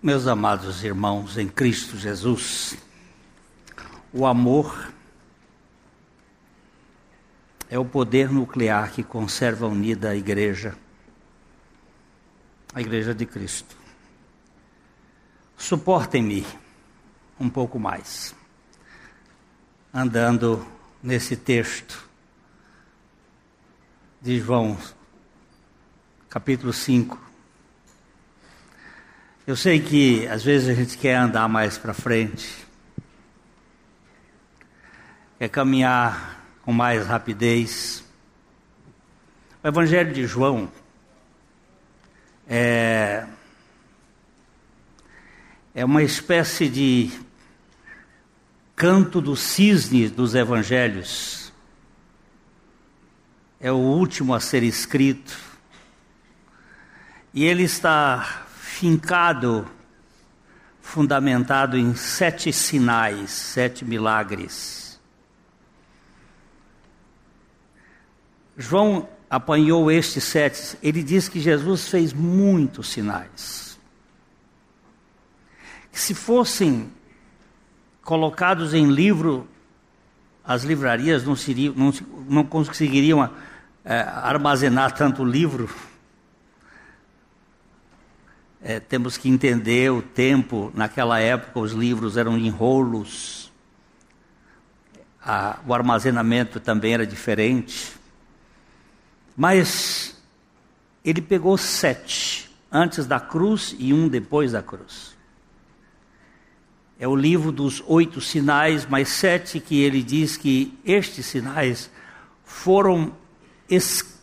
Meus amados irmãos em Cristo Jesus, o amor é o poder nuclear que conserva unida a igreja, a igreja de Cristo. Suportem-me um pouco mais, andando nesse texto de João, capítulo 5. Eu sei que às vezes a gente quer andar mais para frente, quer caminhar com mais rapidez. O Evangelho de João é, é uma espécie de canto do cisne dos evangelhos. É o último a ser escrito. E ele está fincado, fundamentado em sete sinais, sete milagres. João apanhou estes sete, ele diz que Jesus fez muitos sinais. Que se fossem colocados em livro, as livrarias não, seriam, não, não conseguiriam é, armazenar tanto livro. É, temos que entender o tempo, naquela época os livros eram em rolos, a, o armazenamento também era diferente. Mas ele pegou sete antes da cruz e um depois da cruz. É o livro dos oito sinais, mais sete que ele diz que estes sinais foram escritos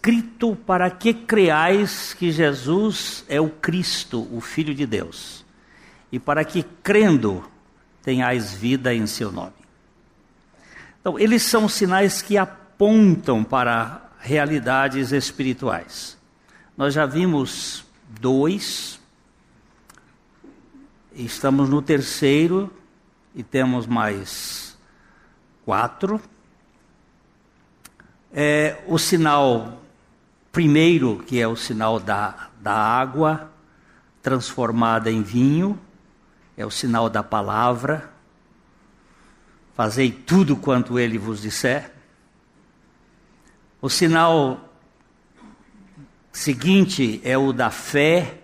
para que creais que Jesus é o Cristo, o Filho de Deus, e para que crendo tenhais vida em seu nome. Então, eles são sinais que apontam para realidades espirituais. Nós já vimos dois, estamos no terceiro e temos mais quatro. É, o sinal primeiro, que é o sinal da, da água transformada em vinho, é o sinal da palavra. Fazei tudo quanto ele vos disser. O sinal seguinte é o da fé.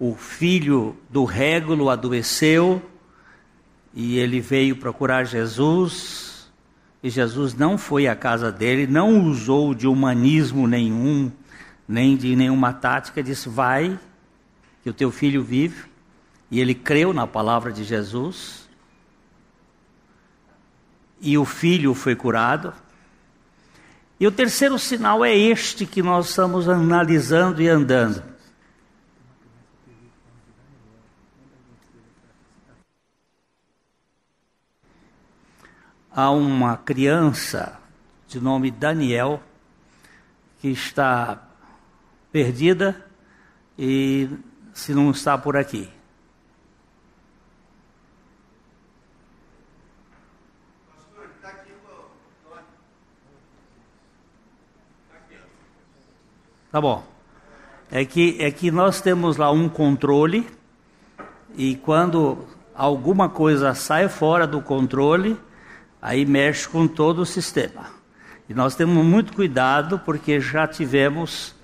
O filho do régulo adoeceu e ele veio procurar Jesus. E Jesus não foi à casa dele, não usou de humanismo nenhum, nem de nenhuma tática. Disse: Vai, que o teu filho vive. E ele creu na palavra de Jesus. E o filho foi curado. E o terceiro sinal é este que nós estamos analisando e andando. Há uma criança de nome Daniel que está perdida e se não está por aqui. Tá bom. É que, é que nós temos lá um controle e quando alguma coisa sai fora do controle, aí mexe com todo o sistema. E nós temos muito cuidado porque já tivemos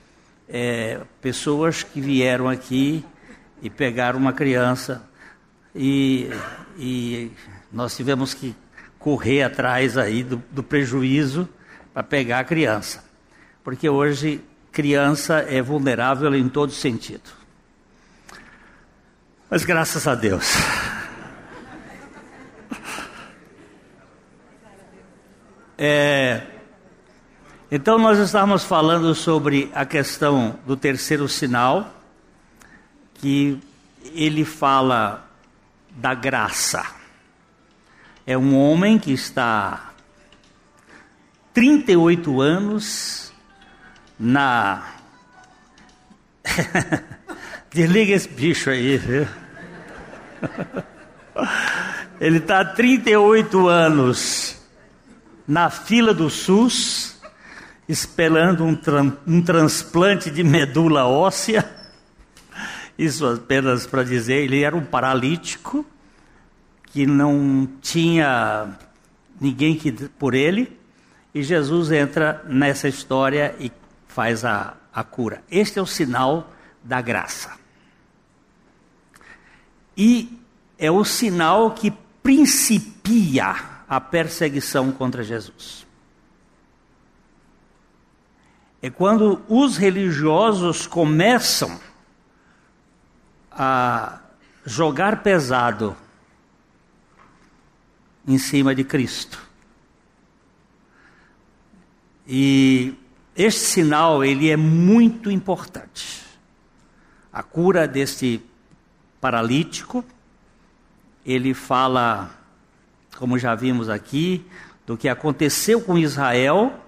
é, pessoas que vieram aqui e pegaram uma criança e, e nós tivemos que correr atrás aí do, do prejuízo para pegar a criança. Porque hoje criança é vulnerável em todo sentido. Mas graças a Deus. É, então, nós estávamos falando sobre a questão do terceiro sinal, que ele fala da graça. É um homem que está 38 anos na. Desliga esse bicho aí, viu? Ele está há 38 anos na fila do SUS, esperando um, um transplante de medula óssea, Isso apenas para dizer, ele era um paralítico que não tinha ninguém que por ele, e Jesus entra nessa história e faz a, a cura. Este é o sinal da graça. E é o sinal que principia a perseguição contra Jesus. É quando os religiosos começam a jogar pesado em cima de Cristo. E este sinal ele é muito importante. A cura deste paralítico, ele fala, como já vimos aqui, do que aconteceu com Israel,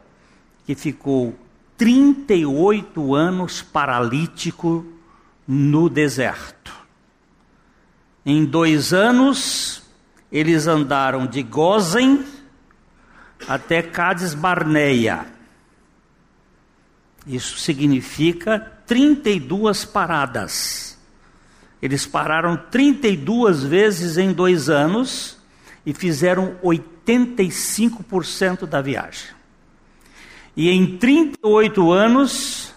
que ficou 38 anos paralítico no deserto. Em dois anos, eles andaram de Gozen até Cades Barneia. Isso significa 32 paradas. Eles pararam 32 vezes em dois anos e fizeram 85% da viagem. E em 38 anos,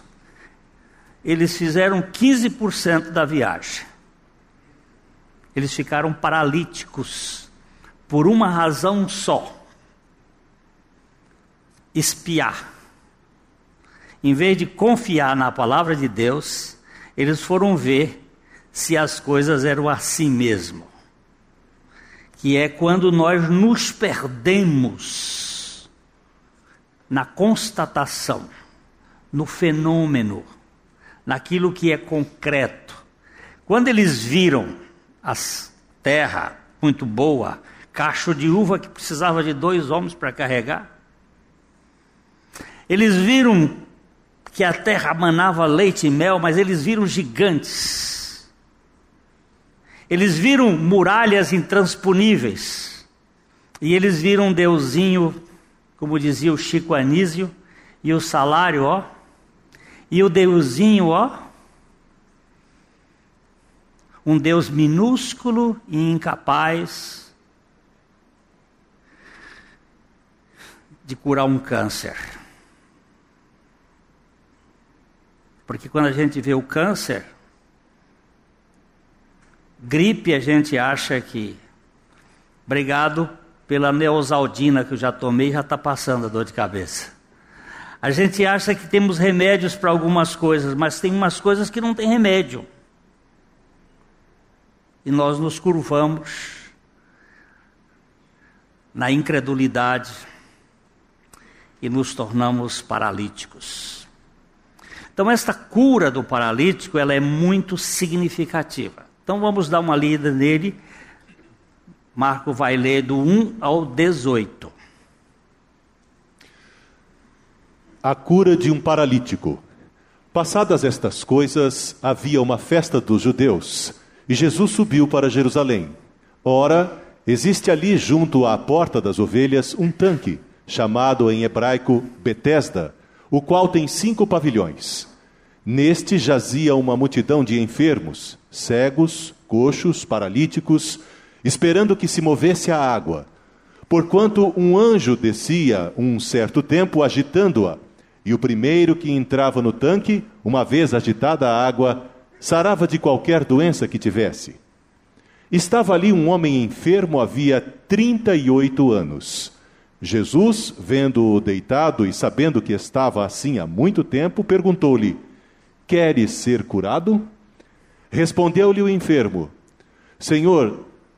eles fizeram 15% da viagem. Eles ficaram paralíticos por uma razão só: espiar. Em vez de confiar na palavra de Deus, eles foram ver se as coisas eram assim mesmo. Que é quando nós nos perdemos na constatação, no fenômeno, naquilo que é concreto. Quando eles viram as terra muito boa, cacho de uva que precisava de dois homens para carregar, eles viram que a terra manava leite e mel, mas eles viram gigantes eles viram muralhas intransponíveis. E eles viram um deusinho, como dizia o Chico Anísio, e o salário, ó. E o deusinho, ó. Um Deus minúsculo e incapaz de curar um câncer. Porque quando a gente vê o câncer, Gripe a gente acha que. Obrigado pela neosaldina que eu já tomei, já está passando a dor de cabeça. A gente acha que temos remédios para algumas coisas, mas tem umas coisas que não tem remédio. E nós nos curvamos na incredulidade e nos tornamos paralíticos. Então esta cura do paralítico, ela é muito significativa. Então vamos dar uma lida nele. Marco vai ler do 1 ao 18. A cura de um paralítico. Passadas estas coisas, havia uma festa dos judeus, e Jesus subiu para Jerusalém. Ora, existe ali junto à porta das ovelhas um tanque, chamado em hebraico Betesda, o qual tem cinco pavilhões. Neste jazia uma multidão de enfermos, cegos, coxos, paralíticos, esperando que se movesse a água. Porquanto um anjo descia um certo tempo agitando-a, e o primeiro que entrava no tanque, uma vez agitada a água, sarava de qualquer doença que tivesse. Estava ali um homem enfermo havia trinta e oito anos. Jesus, vendo-o deitado e sabendo que estava assim há muito tempo, perguntou-lhe: Queres ser curado? Respondeu-lhe o enfermo: Senhor,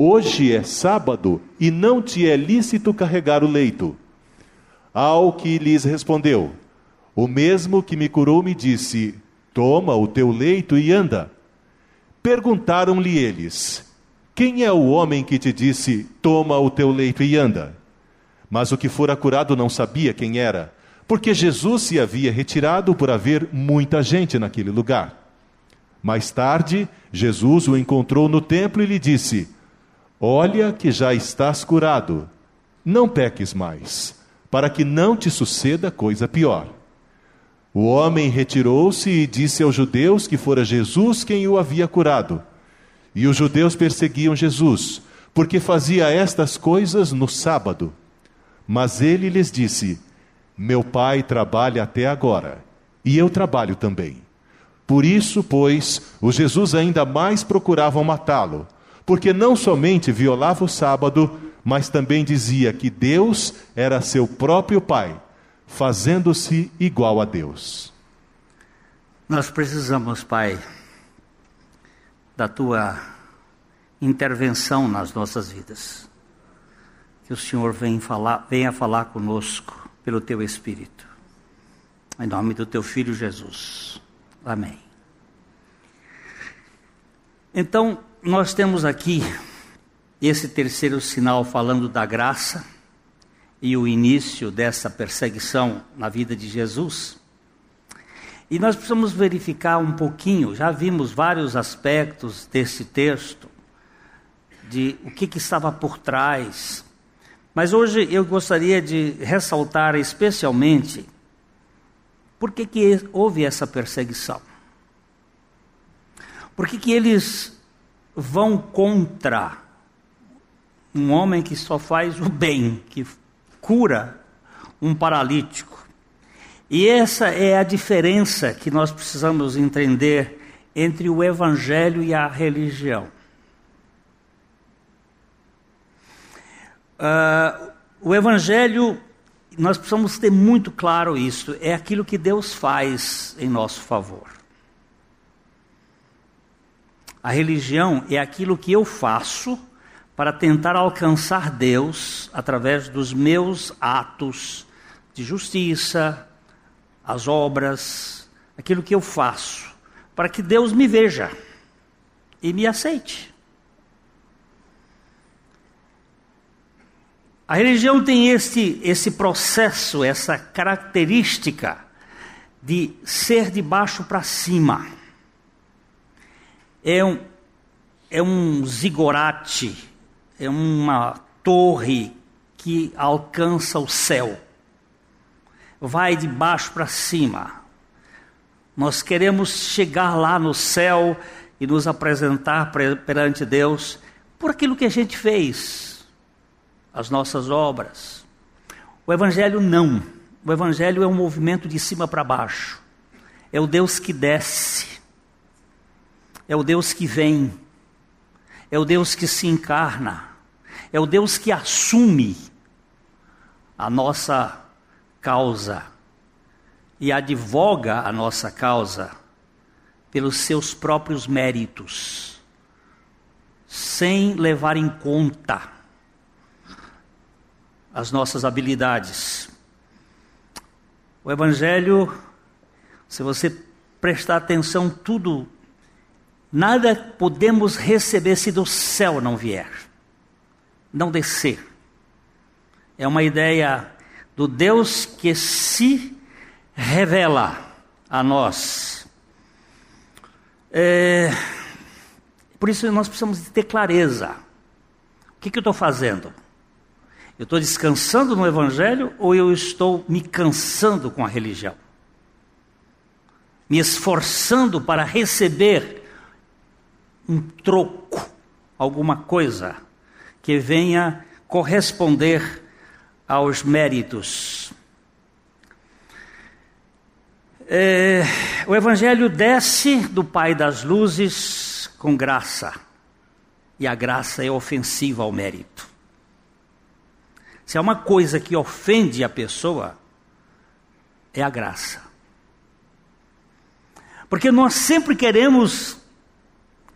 Hoje é sábado e não te é lícito carregar o leito. Ao que lhes respondeu: O mesmo que me curou me disse: Toma o teu leito e anda. Perguntaram-lhe eles: Quem é o homem que te disse: Toma o teu leito e anda? Mas o que fora curado não sabia quem era, porque Jesus se havia retirado por haver muita gente naquele lugar. Mais tarde, Jesus o encontrou no templo e lhe disse: Olha que já estás curado, não peques mais, para que não te suceda coisa pior. O homem retirou-se e disse aos judeus que fora Jesus quem o havia curado. E os judeus perseguiam Jesus, porque fazia estas coisas no sábado. Mas ele lhes disse: Meu pai trabalha até agora, e eu trabalho também. Por isso, pois, os Jesus ainda mais procuravam matá-lo, porque não somente violava o sábado, mas também dizia que Deus era seu próprio Pai, fazendo-se igual a Deus. Nós precisamos, Pai, da tua intervenção nas nossas vidas. Que o Senhor venha falar, venha falar conosco pelo teu Espírito. Em nome do teu Filho Jesus. Amém. Então, nós temos aqui esse terceiro sinal falando da graça e o início dessa perseguição na vida de Jesus. E nós precisamos verificar um pouquinho, já vimos vários aspectos desse texto, de o que, que estava por trás. Mas hoje eu gostaria de ressaltar especialmente por que, que houve essa perseguição. Por que, que eles vão contra um homem que só faz o bem, que cura um paralítico? E essa é a diferença que nós precisamos entender entre o Evangelho e a religião. Uh, o Evangelho, nós precisamos ter muito claro isso, é aquilo que Deus faz em nosso favor. A religião é aquilo que eu faço para tentar alcançar Deus através dos meus atos de justiça, as obras, aquilo que eu faço, para que Deus me veja e me aceite. A religião tem este, esse processo, essa característica de ser de baixo para cima. É um, é um zigorate, é uma torre que alcança o céu vai de baixo para cima. Nós queremos chegar lá no céu e nos apresentar perante Deus por aquilo que a gente fez, as nossas obras. O Evangelho não. O Evangelho é um movimento de cima para baixo. É o Deus que desce. É o Deus que vem. É o Deus que se encarna. É o Deus que assume a nossa causa e advoga a nossa causa pelos seus próprios méritos, sem levar em conta as nossas habilidades. O Evangelho, se você prestar atenção, tudo, nada podemos receber se do céu não vier, não descer. É uma ideia do Deus que se revela a nós. É, por isso nós precisamos ter clareza. O que, que eu estou fazendo? Eu estou descansando no Evangelho ou eu estou me cansando com a religião? Me esforçando para receber um troco, alguma coisa que venha corresponder aos méritos. É, o Evangelho desce do Pai das Luzes com graça, e a graça é ofensiva ao mérito. Se há uma coisa que ofende a pessoa, é a graça. Porque nós sempre queremos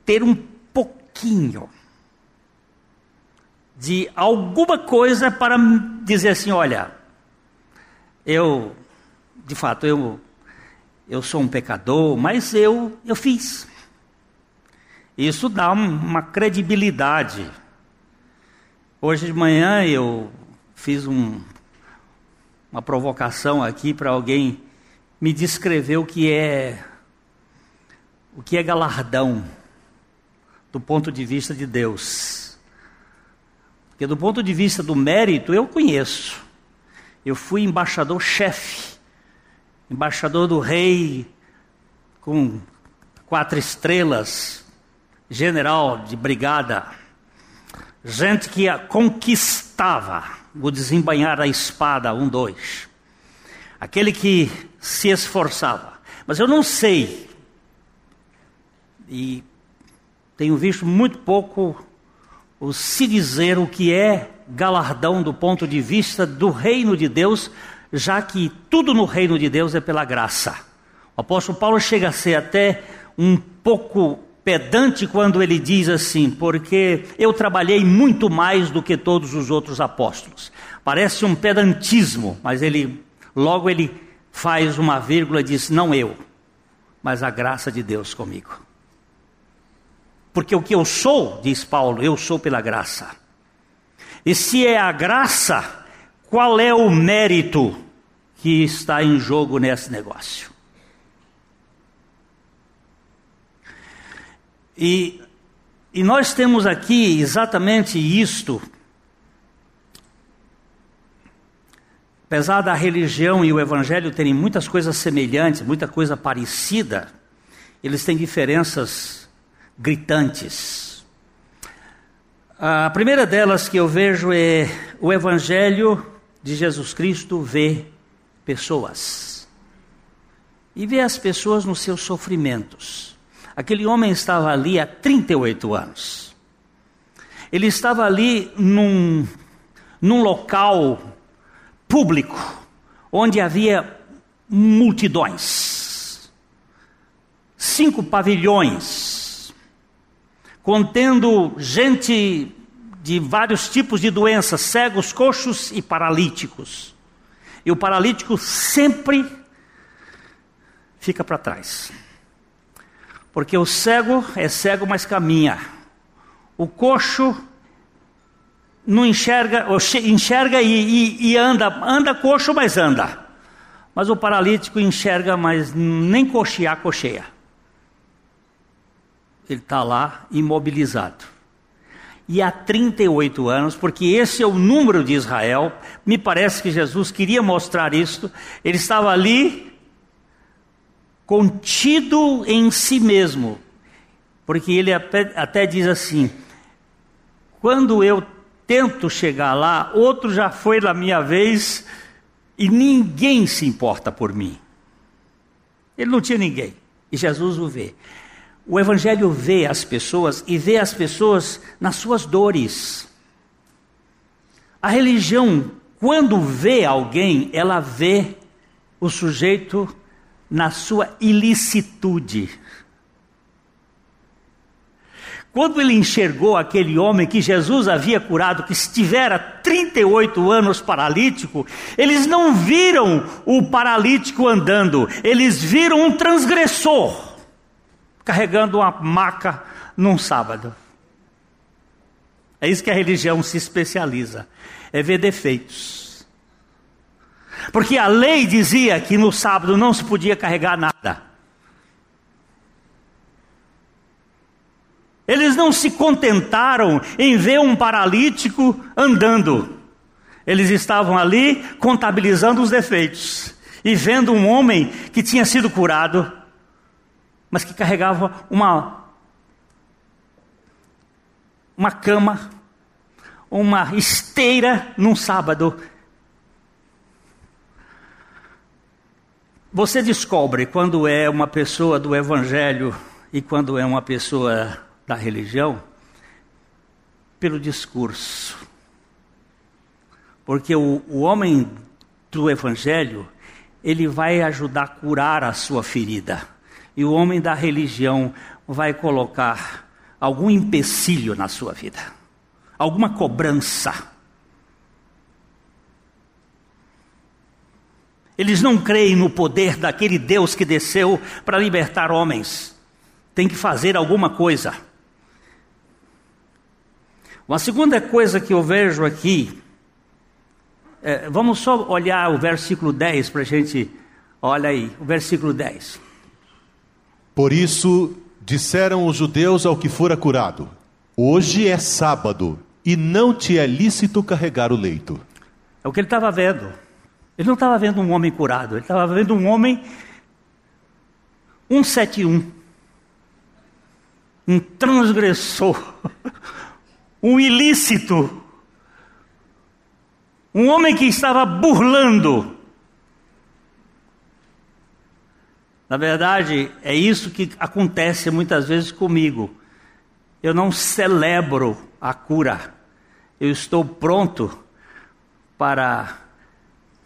ter um pouquinho de alguma coisa para dizer assim: olha, eu, de fato, eu, eu sou um pecador, mas eu, eu fiz. Isso dá uma credibilidade. Hoje de manhã eu fiz um, uma provocação aqui para alguém me descrever o que é o que é galardão do ponto de vista de Deus. Porque do ponto de vista do mérito eu conheço. Eu fui embaixador-chefe, embaixador do rei com quatro estrelas, general de brigada, gente que conquistava o desembanhar da espada, um, dois. Aquele que se esforçava. Mas eu não sei, e tenho visto muito pouco o se dizer o que é galardão do ponto de vista do reino de Deus, já que tudo no reino de Deus é pela graça. O apóstolo Paulo chega a ser até um pouco pedante quando ele diz assim, porque eu trabalhei muito mais do que todos os outros apóstolos. Parece um pedantismo, mas ele logo ele faz uma vírgula e diz: não eu, mas a graça de Deus comigo. Porque o que eu sou, diz Paulo, eu sou pela graça. E se é a graça, qual é o mérito que está em jogo nesse negócio? E, e nós temos aqui exatamente isto. Apesar da religião e o evangelho terem muitas coisas semelhantes, muita coisa parecida, eles têm diferenças gritantes. A primeira delas que eu vejo é o evangelho de Jesus Cristo vê pessoas. E vê as pessoas nos seus sofrimentos. Aquele homem estava ali há 38 anos. Ele estava ali num, num local público, onde havia multidões. Cinco pavilhões, contendo gente de vários tipos de doenças, cegos, coxos e paralíticos. E o paralítico sempre fica para trás. Porque o cego é cego, mas caminha. O coxo não enxerga, enxerga e, e, e, anda, anda coxo, mas anda. Mas o paralítico enxerga, mas nem coxear, cocheia. Ele está lá imobilizado. E há 38 anos, porque esse é o número de Israel, me parece que Jesus queria mostrar isso. Ele estava ali contido em si mesmo, porque ele até diz assim: quando eu tento chegar lá, outro já foi na minha vez e ninguém se importa por mim. Ele não tinha ninguém, e Jesus o vê. O Evangelho vê as pessoas e vê as pessoas nas suas dores. A religião, quando vê alguém, ela vê o sujeito na sua ilicitude. Quando ele enxergou aquele homem que Jesus havia curado, que estivera 38 anos paralítico, eles não viram o paralítico andando, eles viram um transgressor carregando uma maca num sábado. É isso que a religião se especializa, é ver defeitos. Porque a lei dizia que no sábado não se podia carregar nada. Eles não se contentaram em ver um paralítico andando. Eles estavam ali contabilizando os defeitos e vendo um homem que tinha sido curado, mas que carregava uma uma cama, uma esteira num sábado Você descobre quando é uma pessoa do Evangelho e quando é uma pessoa da religião pelo discurso. Porque o, o homem do Evangelho, ele vai ajudar a curar a sua ferida. E o homem da religião vai colocar algum empecilho na sua vida, alguma cobrança Eles não creem no poder daquele Deus que desceu para libertar homens. Tem que fazer alguma coisa. Uma segunda coisa que eu vejo aqui, é, vamos só olhar o versículo 10 para a gente. Olha aí, o versículo 10. Por isso disseram os judeus ao que fora curado: Hoje é sábado e não te é lícito carregar o leito. É o que ele estava vendo. Ele não estava vendo um homem curado, ele estava vendo um homem 171. Um transgressor, um ilícito, um homem que estava burlando. Na verdade, é isso que acontece muitas vezes comigo. Eu não celebro a cura. Eu estou pronto para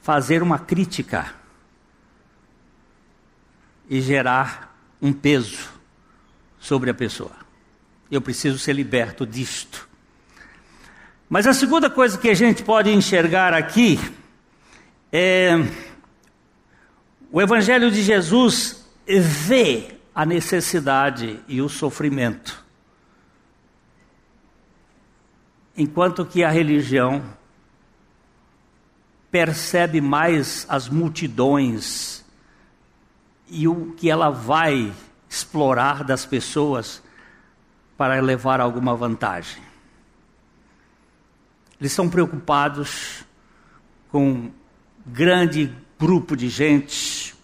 fazer uma crítica e gerar um peso sobre a pessoa. Eu preciso ser liberto disto. Mas a segunda coisa que a gente pode enxergar aqui é o Evangelho de Jesus vê a necessidade e o sofrimento enquanto que a religião percebe mais as multidões e o que ela vai explorar das pessoas para levar alguma vantagem. Eles estão preocupados com grande grupo de gente.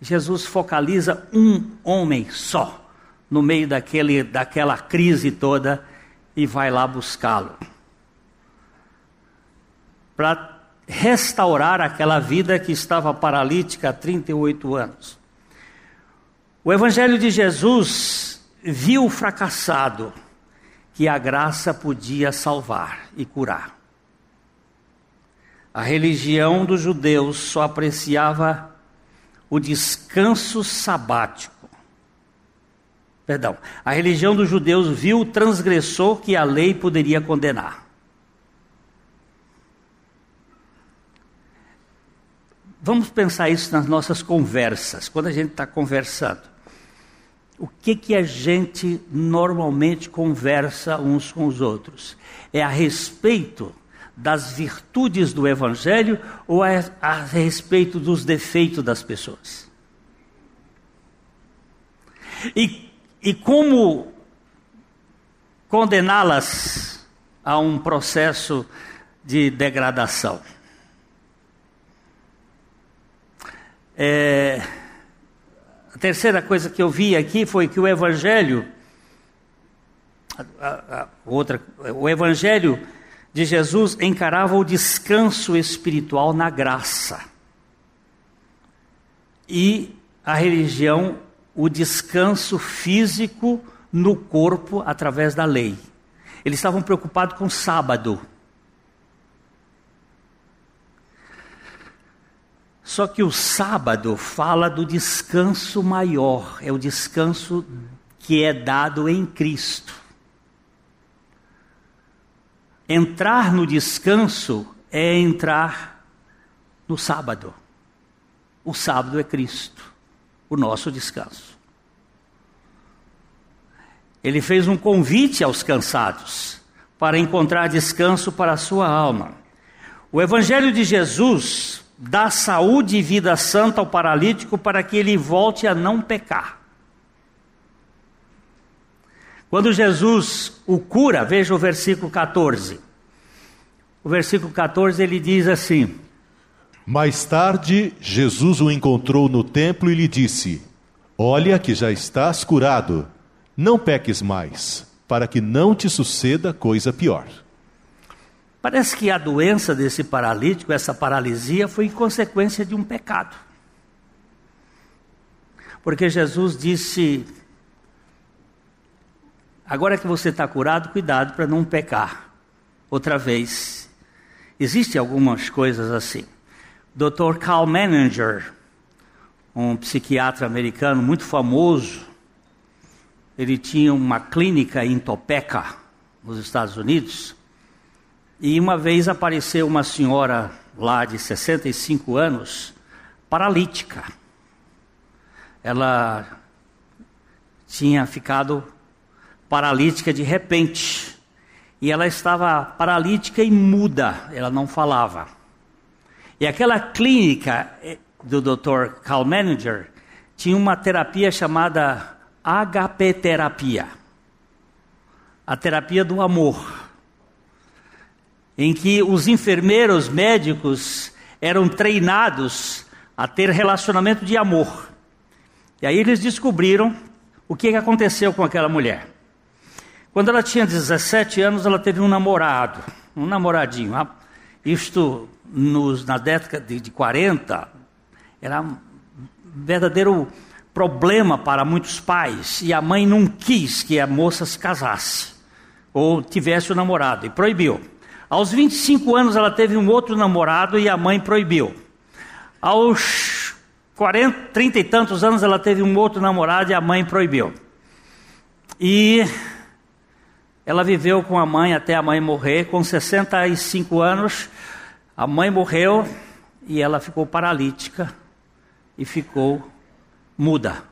Jesus focaliza um homem só no meio daquele, daquela crise toda e vai lá buscá-lo. Para restaurar aquela vida que estava paralítica há 38 anos. O Evangelho de Jesus viu fracassado que a graça podia salvar e curar. A religião dos judeus só apreciava o descanso sabático Perdão. A religião dos judeus viu o transgressor que a lei poderia condenar. Vamos pensar isso nas nossas conversas, quando a gente está conversando. O que, que a gente normalmente conversa uns com os outros? É a respeito das virtudes do Evangelho ou é a respeito dos defeitos das pessoas? E e como condená-las a um processo de degradação. É, a terceira coisa que eu vi aqui foi que o Evangelho, a, a, outra, o Evangelho de Jesus encarava o descanso espiritual na graça. E a religião o descanso físico no corpo através da lei. Eles estavam preocupados com o sábado. Só que o sábado fala do descanso maior, é o descanso que é dado em Cristo. Entrar no descanso é entrar no sábado. O sábado é Cristo o nosso descanso. Ele fez um convite aos cansados para encontrar descanso para a sua alma. O Evangelho de Jesus dá saúde e vida santa ao paralítico para que ele volte a não pecar. Quando Jesus o cura, veja o versículo 14. O versículo 14 ele diz assim: mais tarde, Jesus o encontrou no templo e lhe disse: Olha que já estás curado, não peques mais, para que não te suceda coisa pior. Parece que a doença desse paralítico, essa paralisia, foi consequência de um pecado. Porque Jesus disse: Agora que você está curado, cuidado para não pecar outra vez. Existem algumas coisas assim. Dr. Carl Menninger, um psiquiatra americano muito famoso, ele tinha uma clínica em Topeka, nos Estados Unidos, e uma vez apareceu uma senhora lá de 65 anos, paralítica. Ela tinha ficado paralítica de repente. e ela estava paralítica e muda, ela não falava. E aquela clínica eh, do Dr. Carl Manager tinha uma terapia chamada HP terapia, a terapia do amor, em que os enfermeiros médicos eram treinados a ter relacionamento de amor. E aí eles descobriram o que aconteceu com aquela mulher. Quando ela tinha 17 anos, ela teve um namorado, um namoradinho. Isto nos, na década de, de 40 era um verdadeiro problema para muitos pais. E a mãe não quis que a moça se casasse ou tivesse o um namorado e proibiu. Aos 25 anos ela teve um outro namorado e a mãe proibiu. Aos 40, 30 e tantos anos ela teve um outro namorado e a mãe proibiu. E ela viveu com a mãe até a mãe morrer, com 65 anos. A mãe morreu e ela ficou paralítica e ficou muda.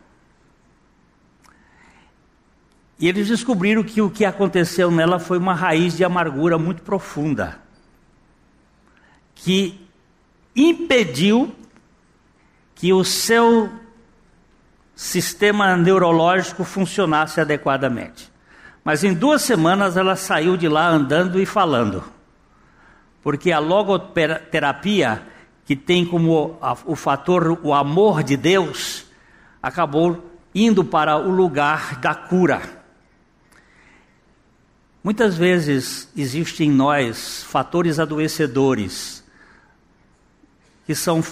E eles descobriram que o que aconteceu nela foi uma raiz de amargura muito profunda, que impediu que o seu sistema neurológico funcionasse adequadamente. Mas em duas semanas ela saiu de lá andando e falando. Porque a logoterapia, que tem como o fator o amor de Deus, acabou indo para o lugar da cura. Muitas vezes existem em nós fatores adoecedores que são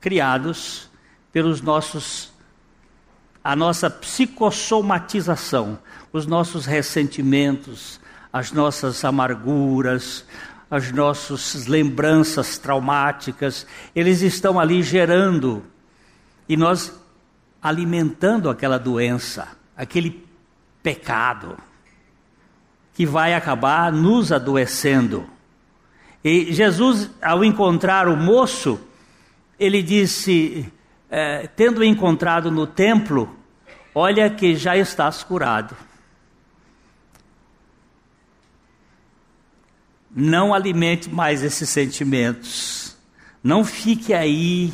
criados pelos nossos a nossa psicossomatização, os nossos ressentimentos, as nossas amarguras, as nossas lembranças traumáticas, eles estão ali gerando e nós alimentando aquela doença, aquele pecado, que vai acabar nos adoecendo. E Jesus, ao encontrar o moço, ele disse: é, tendo encontrado no templo, olha que já estás curado. Não alimente mais esses sentimentos. Não fique aí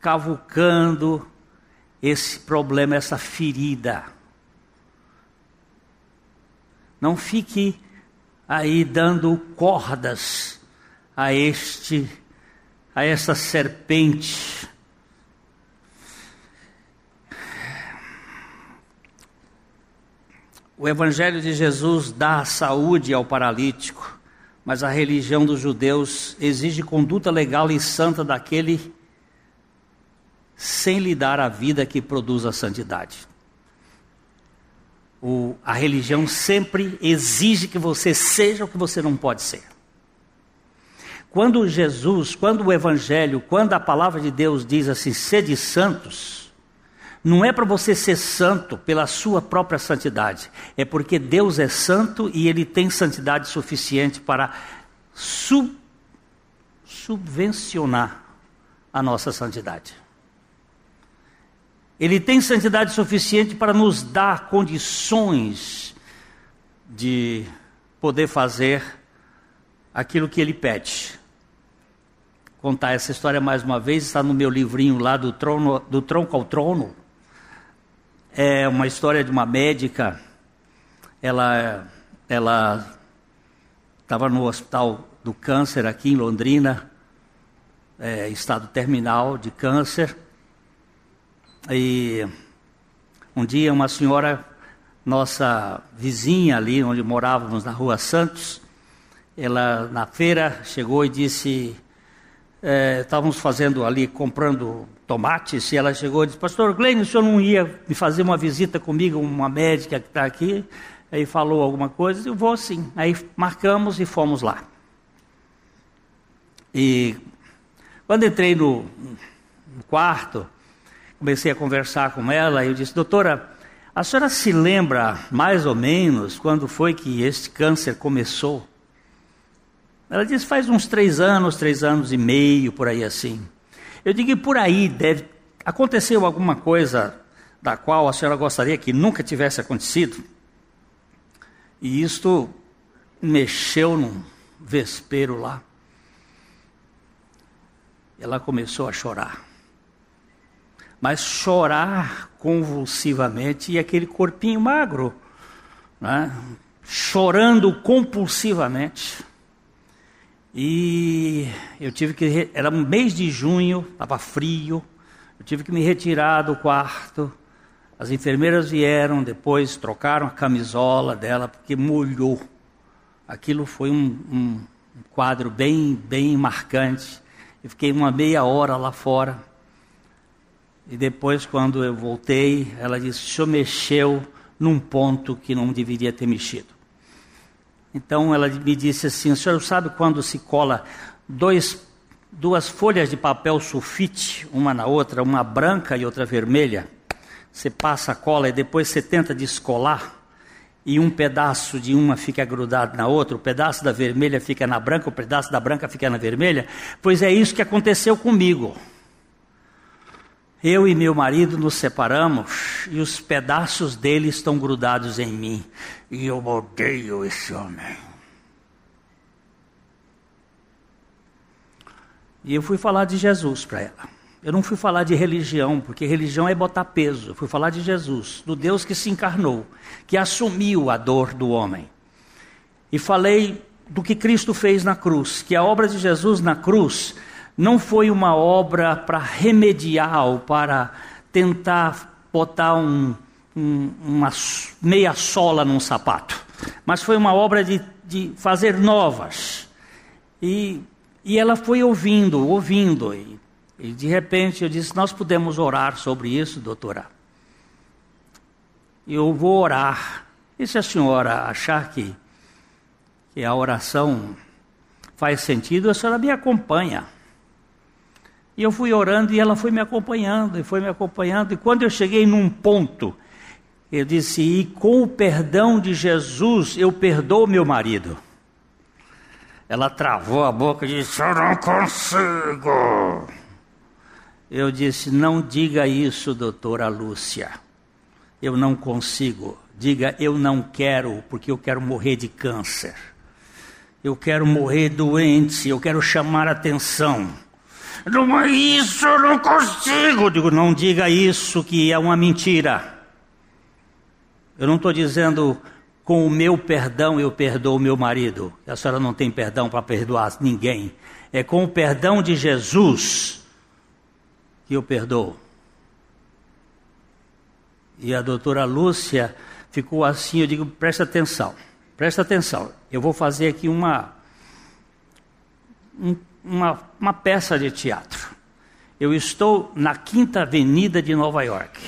cavucando esse problema, essa ferida. Não fique aí dando cordas a este a essa serpente. O evangelho de Jesus dá saúde ao paralítico, mas a religião dos judeus exige conduta legal e santa daquele sem lhe dar a vida que produz a santidade. O, a religião sempre exige que você seja o que você não pode ser. Quando Jesus, quando o Evangelho, quando a palavra de Deus diz assim, sede santos, não é para você ser santo pela sua própria santidade, é porque Deus é santo e Ele tem santidade suficiente para sub, subvencionar a nossa santidade. Ele tem santidade suficiente para nos dar condições de poder fazer aquilo que ele pede. Contar essa história mais uma vez, está no meu livrinho lá do, trono, do Tronco ao Trono. É uma história de uma médica. Ela ela estava no hospital do câncer aqui em Londrina, é, estado terminal de câncer. E um dia uma senhora, nossa vizinha ali onde morávamos na rua Santos, ela na feira chegou e disse, é, estávamos fazendo ali, comprando tomates, e ela chegou e disse, pastor Glenn, o senhor não ia me fazer uma visita comigo, uma médica que está aqui? Aí falou alguma coisa, eu vou sim. Aí marcamos e fomos lá. E quando entrei no, no quarto, comecei a conversar com ela e eu disse, doutora, a senhora se lembra mais ou menos quando foi que este câncer começou? Ela disse, faz uns três anos, três anos e meio, por aí assim. Eu digo, e por aí deve aconteceu alguma coisa da qual a senhora gostaria que nunca tivesse acontecido? E isto mexeu num vespeiro lá. Ela começou a chorar. Mas chorar convulsivamente e aquele corpinho magro, né? chorando compulsivamente. E eu tive que. Era um mês de junho, estava frio. Eu tive que me retirar do quarto. As enfermeiras vieram depois, trocaram a camisola dela, porque molhou. Aquilo foi um, um quadro bem, bem marcante. Eu fiquei uma meia hora lá fora. E depois, quando eu voltei, ela disse: o senhor mexeu num ponto que não deveria ter mexido. Então ela me disse assim: o senhor sabe quando se cola dois, duas folhas de papel sulfite, uma na outra, uma branca e outra vermelha? Você passa a cola e depois você tenta descolar e um pedaço de uma fica grudado na outra, o pedaço da vermelha fica na branca, o pedaço da branca fica na vermelha. Pois é isso que aconteceu comigo. Eu e meu marido nos separamos e os pedaços dele estão grudados em mim. E eu odeio esse homem. E eu fui falar de Jesus para ela. Eu não fui falar de religião, porque religião é botar peso. Eu fui falar de Jesus, do Deus que se encarnou, que assumiu a dor do homem. E falei do que Cristo fez na cruz, que a obra de Jesus na cruz não foi uma obra para remediar ou para tentar botar um, um, uma meia sola num sapato, mas foi uma obra de, de fazer novas. E, e ela foi ouvindo, ouvindo. E, e de repente eu disse: Nós podemos orar sobre isso, doutora? Eu vou orar. E se a senhora achar que, que a oração faz sentido, a senhora me acompanha. E eu fui orando e ela foi me acompanhando, e foi me acompanhando. E quando eu cheguei num ponto, eu disse: E com o perdão de Jesus, eu perdoo meu marido. Ela travou a boca e disse: Eu não consigo. Eu disse: Não diga isso, doutora Lúcia. Eu não consigo. Diga: Eu não quero, porque eu quero morrer de câncer. Eu quero morrer doente, eu quero chamar atenção. Não é isso, eu não consigo. Digo, não diga isso que é uma mentira. Eu não estou dizendo com o meu perdão eu perdoo o meu marido. A senhora não tem perdão para perdoar ninguém. É com o perdão de Jesus que eu perdoo. E a doutora Lúcia ficou assim, eu digo, presta atenção, presta atenção. Eu vou fazer aqui uma, um uma, uma peça de teatro. Eu estou na Quinta Avenida de Nova York.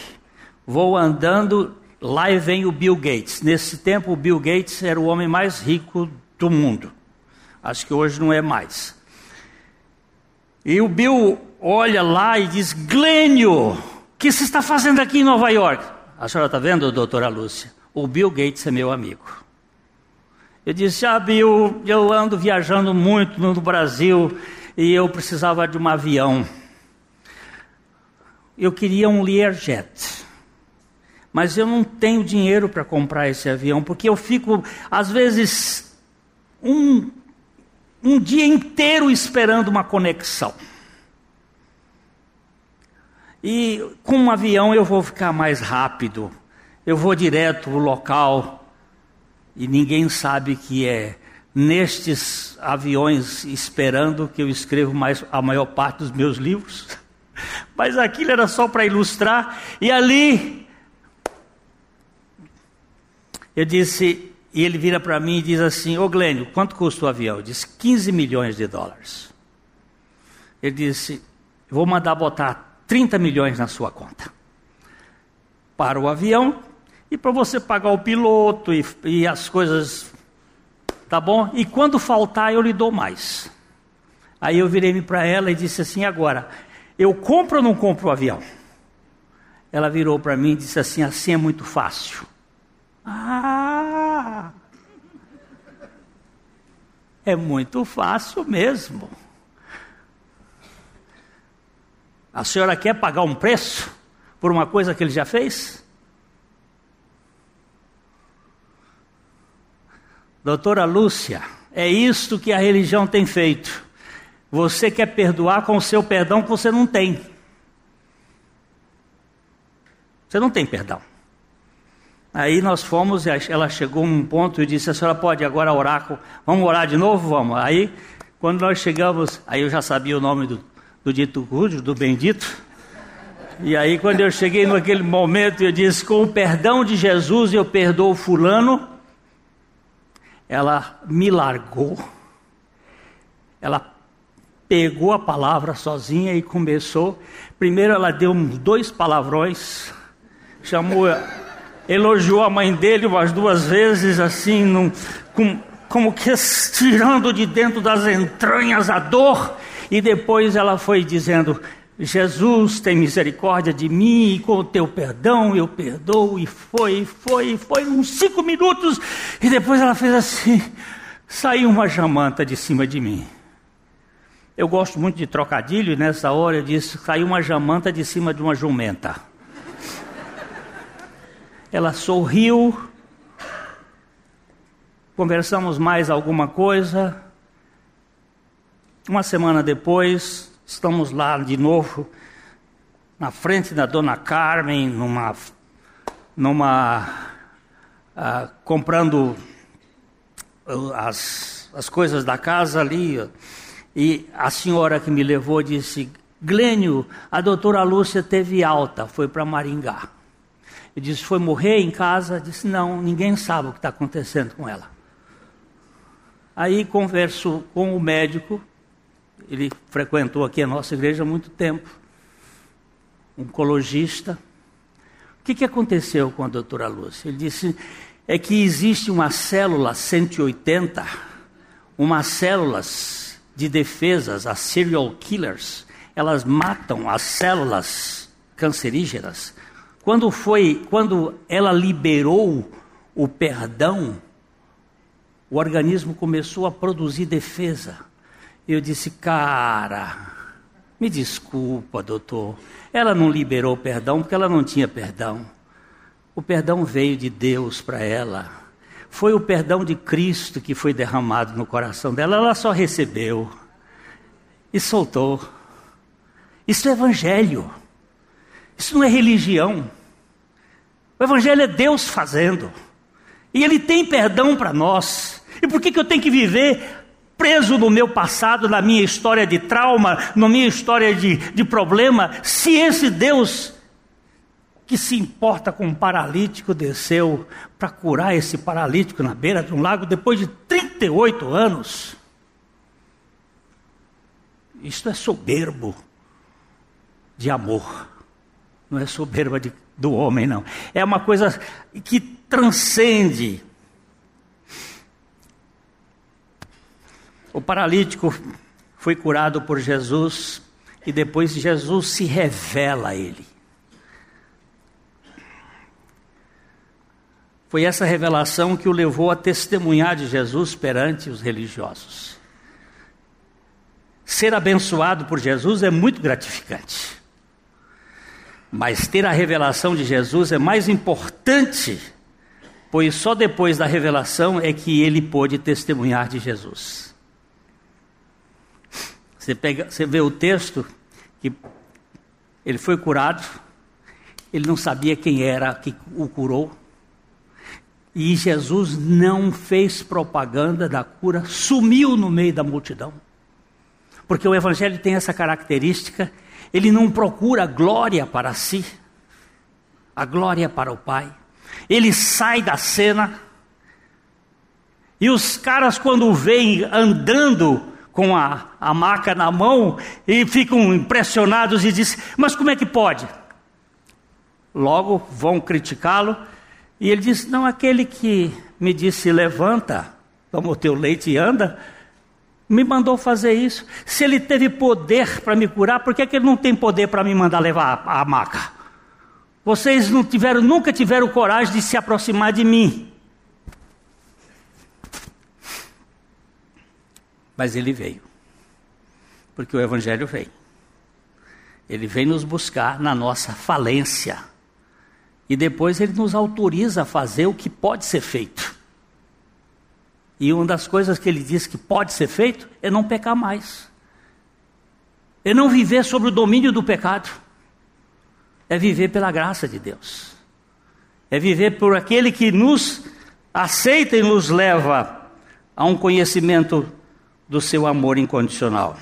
Vou andando, lá vem o Bill Gates. Nesse tempo, o Bill Gates era o homem mais rico do mundo. Acho que hoje não é mais. E o Bill olha lá e diz: Glênio, o que você está fazendo aqui em Nova York? A senhora está vendo, doutora Lúcia? O Bill Gates é meu amigo. Eu disse, ah, Bill, eu ando viajando muito no Brasil e eu precisava de um avião. Eu queria um Learjet. Mas eu não tenho dinheiro para comprar esse avião, porque eu fico, às vezes, um, um dia inteiro esperando uma conexão. E com um avião eu vou ficar mais rápido, eu vou direto ao local e ninguém sabe que é nestes aviões esperando que eu escrevo mais, a maior parte dos meus livros. Mas aquilo era só para ilustrar. E ali eu disse, e ele vira para mim e diz assim: Ô Glênio, quanto custa o avião? Eu disse: 15 milhões de dólares. Ele disse: Vou mandar botar 30 milhões na sua conta. Para o avião, e para você pagar o piloto e, e as coisas, tá bom? E quando faltar, eu lhe dou mais. Aí eu virei-me para ela e disse assim: agora, eu compro ou não compro o avião? Ela virou para mim e disse assim: assim é muito fácil. Ah! É muito fácil mesmo. A senhora quer pagar um preço por uma coisa que ele já fez? Doutora Lúcia, é isto que a religião tem feito. Você quer perdoar com o seu perdão que você não tem. Você não tem perdão. Aí nós fomos, ela chegou a um ponto e disse: A senhora pode agora orar? Vamos orar de novo? Vamos. Aí, quando nós chegamos, aí eu já sabia o nome do, do dito cujo, do bendito. E aí, quando eu cheguei naquele momento, eu disse: Com o perdão de Jesus, eu perdoo Fulano. Ela me largou. Ela pegou a palavra sozinha e começou. Primeiro, ela deu dois palavrões, chamou, elogiou a mãe dele umas duas vezes, assim, num, com, como que tirando de dentro das entranhas a dor. E depois ela foi dizendo: Jesus tem misericórdia de mim e com o teu perdão eu perdoo. E foi, foi, foi uns cinco minutos. E depois ela fez assim: saiu uma jamanta de cima de mim. Eu gosto muito de trocadilho e nessa hora eu disse: saiu uma jamanta de cima de uma jumenta. Ela sorriu. Conversamos mais alguma coisa. Uma semana depois, Estamos lá de novo, na frente da dona Carmen, numa. numa uh, comprando as, as coisas da casa ali. E a senhora que me levou disse: Glênio, a doutora Lúcia teve alta, foi para Maringá. Eu disse: Foi morrer em casa? Disse: Não, ninguém sabe o que está acontecendo com ela. Aí converso com o médico ele frequentou aqui a nossa igreja há muito tempo, oncologista. O que, que aconteceu com a doutora Lúcia? Ele disse: é que existe uma célula 180, umas células de defesas, as serial killers, elas matam as células cancerígenas. Quando foi, quando ela liberou o perdão, o organismo começou a produzir defesa. Eu disse, cara, me desculpa, doutor. Ela não liberou perdão porque ela não tinha perdão. O perdão veio de Deus para ela. Foi o perdão de Cristo que foi derramado no coração dela. Ela só recebeu e soltou. Isso é evangelho. Isso não é religião. O evangelho é Deus fazendo. E ele tem perdão para nós. E por que, que eu tenho que viver preso no meu passado, na minha história de trauma, na minha história de, de problema, se esse Deus que se importa com um paralítico desceu para curar esse paralítico na beira de um lago depois de 38 anos. Isto é soberbo de amor, não é soberba de, do homem, não. É uma coisa que transcende O paralítico foi curado por Jesus e depois Jesus se revela a ele. Foi essa revelação que o levou a testemunhar de Jesus perante os religiosos. Ser abençoado por Jesus é muito gratificante. Mas ter a revelação de Jesus é mais importante, pois só depois da revelação é que ele pôde testemunhar de Jesus. Você, pega, você vê o texto que ele foi curado, ele não sabia quem era que o curou. E Jesus não fez propaganda da cura, sumiu no meio da multidão. Porque o Evangelho tem essa característica, ele não procura glória para si, a glória para o Pai. Ele sai da cena, e os caras, quando o veem andando com a, a maca na mão e ficam impressionados e dizem: Mas como é que pode? Logo vão criticá-lo e ele diz: Não, aquele que me disse levanta, toma o teu leite e anda, me mandou fazer isso. Se ele teve poder para me curar, por que, é que ele não tem poder para me mandar levar a, a maca? Vocês não tiveram, nunca tiveram coragem de se aproximar de mim. Mas ele veio. Porque o Evangelho veio. Ele vem nos buscar na nossa falência. E depois ele nos autoriza a fazer o que pode ser feito. E uma das coisas que ele diz que pode ser feito é não pecar mais. É não viver sob o domínio do pecado. É viver pela graça de Deus. É viver por aquele que nos aceita e nos leva a um conhecimento do seu amor incondicional.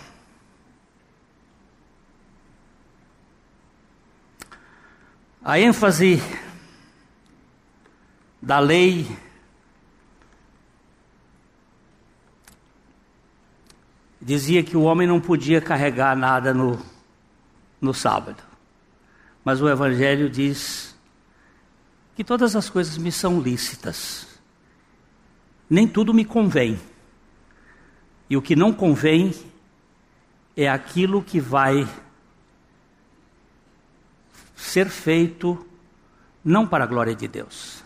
A ênfase da lei dizia que o homem não podia carregar nada no, no sábado. Mas o Evangelho diz que todas as coisas me são lícitas. Nem tudo me convém. E o que não convém é aquilo que vai ser feito não para a glória de Deus.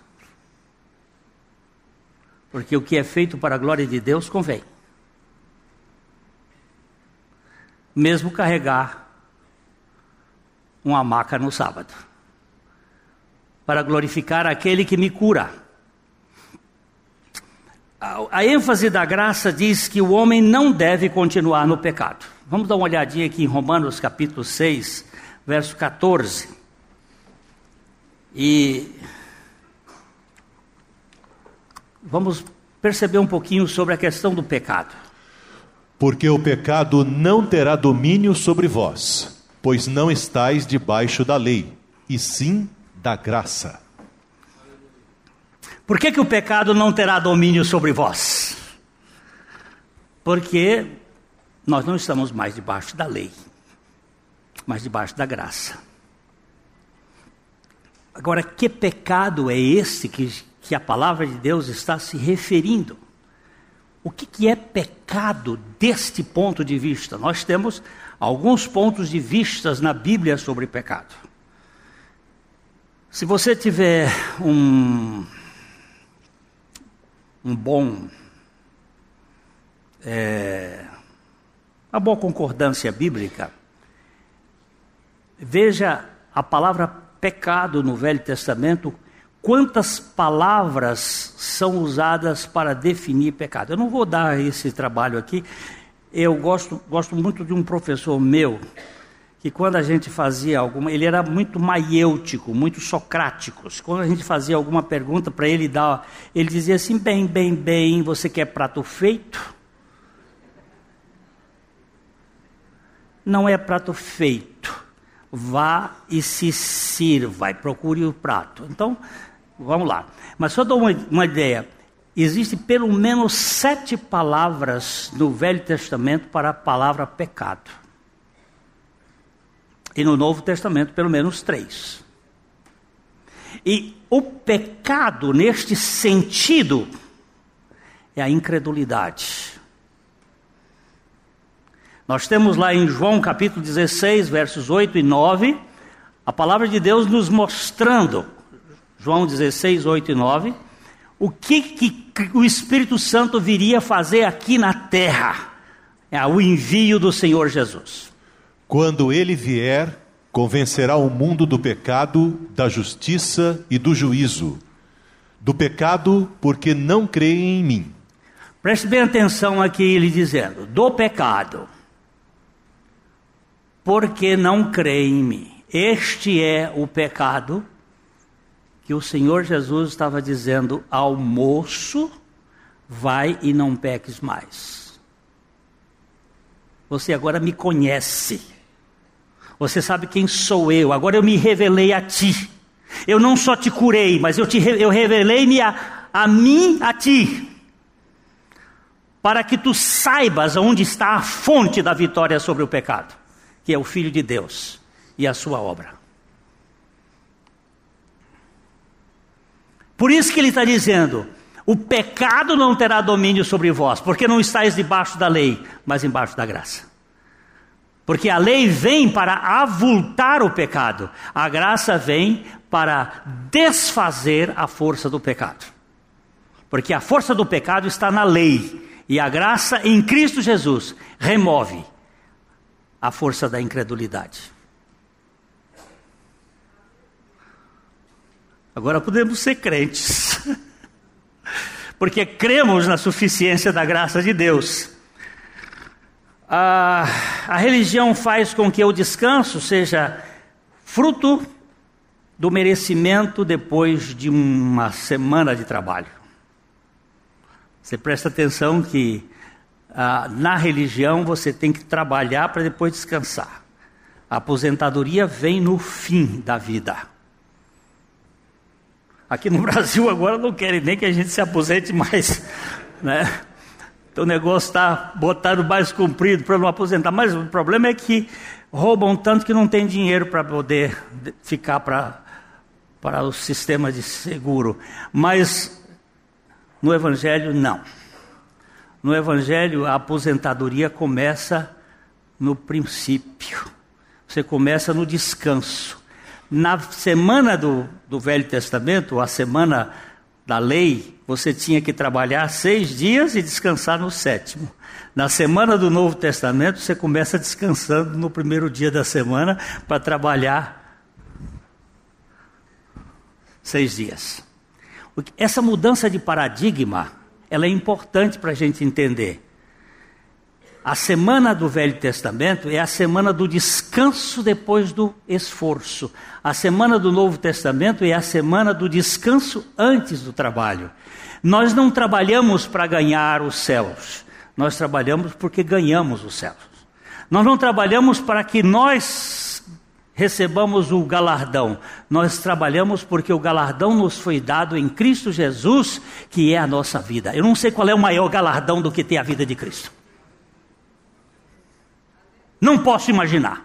Porque o que é feito para a glória de Deus convém. Mesmo carregar uma maca no sábado. Para glorificar aquele que me cura. A, a ênfase da graça diz que o homem não deve continuar no pecado. Vamos dar uma olhadinha aqui em Romanos capítulo 6, verso 14. E vamos perceber um pouquinho sobre a questão do pecado. Porque o pecado não terá domínio sobre vós, pois não estáis debaixo da lei, e sim da graça. Por que, que o pecado não terá domínio sobre vós? Porque nós não estamos mais debaixo da lei, mas debaixo da graça. Agora, que pecado é esse que, que a palavra de Deus está se referindo? O que, que é pecado deste ponto de vista? Nós temos alguns pontos de vistas na Bíblia sobre pecado. Se você tiver um, um bom, é, uma boa concordância bíblica, veja a palavra pecado no Velho Testamento, quantas palavras são usadas para definir pecado. Eu não vou dar esse trabalho aqui. Eu gosto, gosto muito de um professor meu, que quando a gente fazia alguma. Ele era muito maiêutico, muito socrático. Quando a gente fazia alguma pergunta para ele dar. Ele dizia assim: bem, bem, bem, você quer prato feito? Não é prato feito vá e se sirva, e procure o prato. Então, vamos lá. Mas só dou uma, uma ideia. Existem pelo menos sete palavras no Velho Testamento para a palavra pecado. E no Novo Testamento, pelo menos três. E o pecado, neste sentido, é a incredulidade. Nós temos lá em João capítulo 16, versos 8 e 9, a palavra de Deus nos mostrando, João 16, 8 e 9, o que, que o Espírito Santo viria fazer aqui na terra, é o envio do Senhor Jesus. Quando ele vier, convencerá o mundo do pecado, da justiça e do juízo. Do pecado, porque não creem em mim. Preste bem atenção aqui, ele dizendo: do pecado porque não crê em mim. Este é o pecado que o Senhor Jesus estava dizendo ao moço: vai e não peques mais. Você agora me conhece. Você sabe quem sou eu. Agora eu me revelei a ti. Eu não só te curei, mas eu, te, eu revelei-me a, a mim, a ti. Para que tu saibas onde está a fonte da vitória sobre o pecado que é o Filho de Deus e a sua obra. Por isso que ele está dizendo: o pecado não terá domínio sobre vós, porque não estáis debaixo da lei, mas embaixo da graça. Porque a lei vem para avultar o pecado, a graça vem para desfazer a força do pecado. Porque a força do pecado está na lei, e a graça em Cristo Jesus remove a força da incredulidade. Agora podemos ser crentes. porque cremos na suficiência da graça de Deus. A, a religião faz com que o descanso seja fruto do merecimento depois de uma semana de trabalho. Você presta atenção que na religião você tem que trabalhar para depois descansar. A aposentadoria vem no fim da vida. Aqui no Brasil agora não querem nem que a gente se aposente mais, né? Então o negócio está botado mais comprido para não aposentar. Mas o problema é que roubam tanto que não tem dinheiro para poder ficar para para o sistema de seguro. Mas no Evangelho, não. No Evangelho, a aposentadoria começa no princípio. Você começa no descanso. Na semana do, do Velho Testamento, a semana da lei, você tinha que trabalhar seis dias e descansar no sétimo. Na semana do Novo Testamento, você começa descansando no primeiro dia da semana para trabalhar seis dias. Essa mudança de paradigma, ela é importante para a gente entender. A semana do Velho Testamento é a semana do descanso depois do esforço. A semana do Novo Testamento é a semana do descanso antes do trabalho. Nós não trabalhamos para ganhar os céus, nós trabalhamos porque ganhamos os céus. Nós não trabalhamos para que nós recebamos o galardão. Nós trabalhamos porque o galardão nos foi dado em Cristo Jesus, que é a nossa vida. Eu não sei qual é o maior galardão do que ter a vida de Cristo. Não posso imaginar.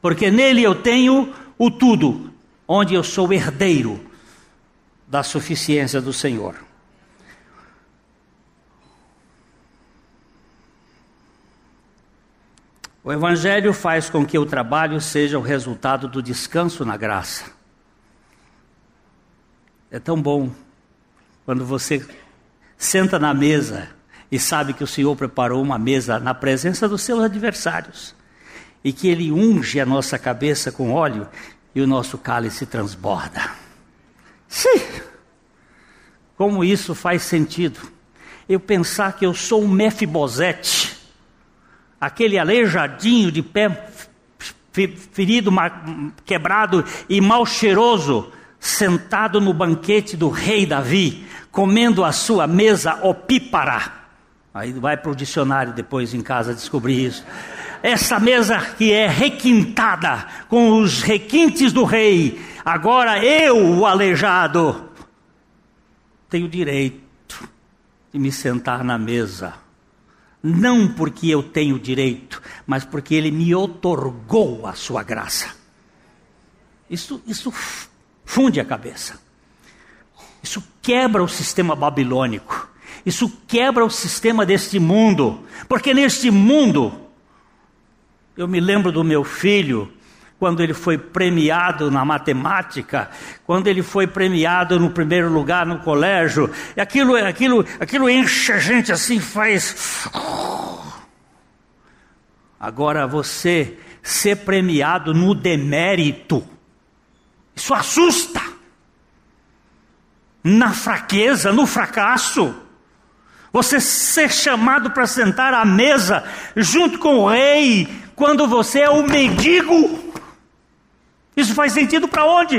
Porque nele eu tenho o tudo, onde eu sou herdeiro da suficiência do Senhor. O Evangelho faz com que o trabalho seja o resultado do descanso na graça. É tão bom quando você senta na mesa e sabe que o Senhor preparou uma mesa na presença dos seus adversários e que Ele unge a nossa cabeça com óleo e o nosso cálice transborda. Sim! Como isso faz sentido? Eu pensar que eu sou um Mefibosete, aquele aleijadinho de pé ferido, quebrado e mal cheiroso, sentado no banquete do rei Davi, comendo a sua mesa opípara. Aí vai para o dicionário depois em casa descobrir isso. Essa mesa que é requintada com os requintes do rei, agora eu, o aleijado, tenho direito de me sentar na mesa. Não porque eu tenho direito, mas porque ele me otorgou a sua graça. Isso, isso funde a cabeça. Isso quebra o sistema babilônico. Isso quebra o sistema deste mundo. Porque neste mundo, eu me lembro do meu filho, quando ele foi premiado na matemática, quando ele foi premiado no primeiro lugar no colégio, e aquilo, aquilo, aquilo enche a gente assim, faz. Agora você ser premiado no demérito, isso assusta. Na fraqueza, no fracasso. Você ser chamado para sentar à mesa junto com o rei, quando você é o mendigo. Isso faz sentido para onde?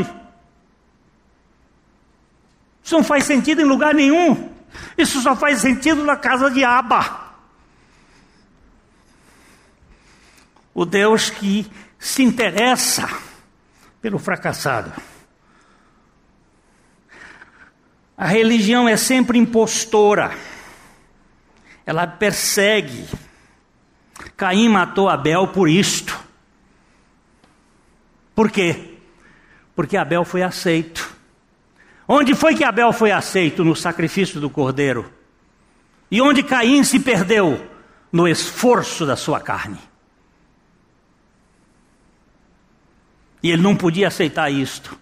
Isso não faz sentido em lugar nenhum. Isso só faz sentido na casa de Aba. O Deus que se interessa pelo fracassado. A religião é sempre impostora. Ela persegue. Caim matou Abel por isto. Por quê? Porque Abel foi aceito. Onde foi que Abel foi aceito? No sacrifício do cordeiro. E onde Caim se perdeu? No esforço da sua carne. E ele não podia aceitar isto.